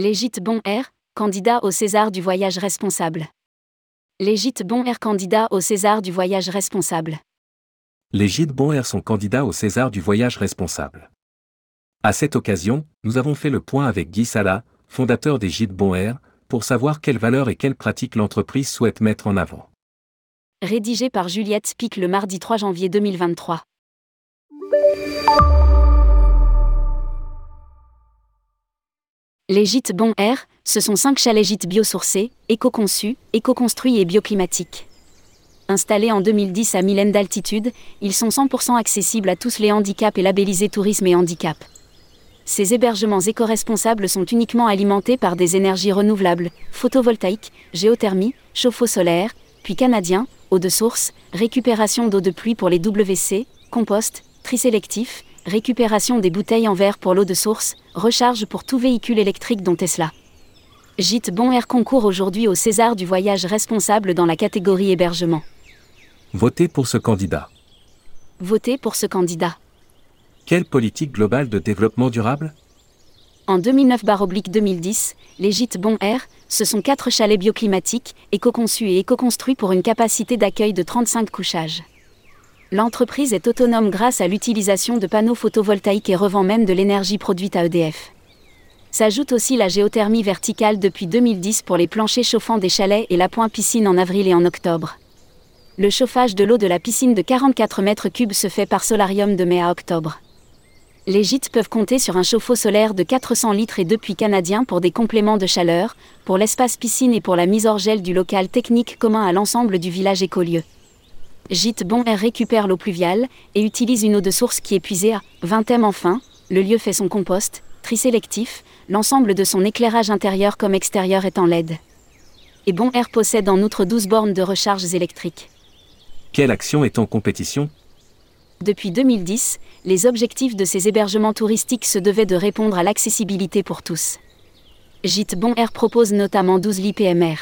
Légite Bon Air, candidat au César du voyage responsable. Légite Bon Air, candidat au César du voyage responsable. Les gîtes Bon Air sont candidats au César du voyage responsable. À cette occasion, nous avons fait le point avec Guy Sala, fondateur des gîtes Bon Air, pour savoir quelles valeurs et quelles pratiques l'entreprise souhaite mettre en avant. Rédigé par Juliette Spic le mardi 3 janvier 2023. Les gîtes Bon Air, ce sont cinq chalets gîtes biosourcés, éco-conçus, éco-construits et bioclimatiques. Installés en 2010 à 1000 d'altitude, ils sont 100% accessibles à tous les handicaps et labellisés tourisme et handicap. Ces hébergements éco-responsables sont uniquement alimentés par des énergies renouvelables, photovoltaïques, géothermie, chauffe-eau solaire, puis canadien, eau de source, récupération d'eau de pluie pour les WC, compost, tri sélectif, récupération des bouteilles en verre pour l'eau de source, recharge pour tout véhicule électrique dont Tesla. Gîte Bon Air concourt aujourd'hui au César du voyage responsable dans la catégorie hébergement. Votez pour ce candidat. Votez pour ce candidat. Quelle politique globale de développement durable? En 2009-2010, les gîtes Bon Air, ce sont quatre chalets bioclimatiques, éco-conçus et éco-construits pour une capacité d'accueil de 35 couchages. L'entreprise est autonome grâce à l'utilisation de panneaux photovoltaïques et revend même de l'énergie produite à EDF. S'ajoute aussi la géothermie verticale depuis 2010 pour les planchers chauffants des chalets et l'appoint piscine en avril et en octobre. Le chauffage de l'eau de la piscine de 44 mètres cubes se fait par solarium de mai à octobre. Les gîtes peuvent compter sur un chauffe-eau solaire de 400 litres et deux puits canadiens pour des compléments de chaleur, pour l'espace piscine et pour la mise hors gel du local technique commun à l'ensemble du village écolieu. Gîte Bon Air récupère l'eau pluviale et utilise une eau de source qui est puisée à 20 m enfin. Le lieu fait son compost, tri sélectif, l'ensemble de son éclairage intérieur comme extérieur est en LED. Et Bon Air possède en outre 12 bornes de recharge électriques. Quelle action est en compétition? Depuis 2010, les objectifs de ces hébergements touristiques se devaient de répondre à l'accessibilité pour tous. Gîte Bon Air propose notamment 12 lits PMR.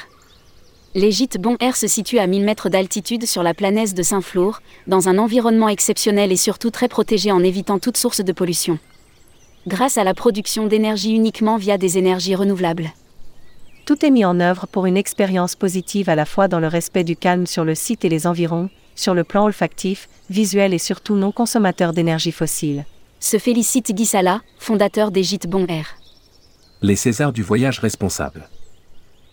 Les gîtes Bon Air se situent à 1000 mètres d'altitude sur la planète de Saint-Flour, dans un environnement exceptionnel et surtout très protégé en évitant toute source de pollution. Grâce à la production d'énergie uniquement via des énergies renouvelables. Tout est mis en œuvre pour une expérience positive à la fois dans le respect du calme sur le site et les environs, sur le plan olfactif, visuel et surtout non consommateur d'énergie fossile. Se félicite Guy Sala, fondateur des gîtes Bon Air. Les Césars du voyage responsable.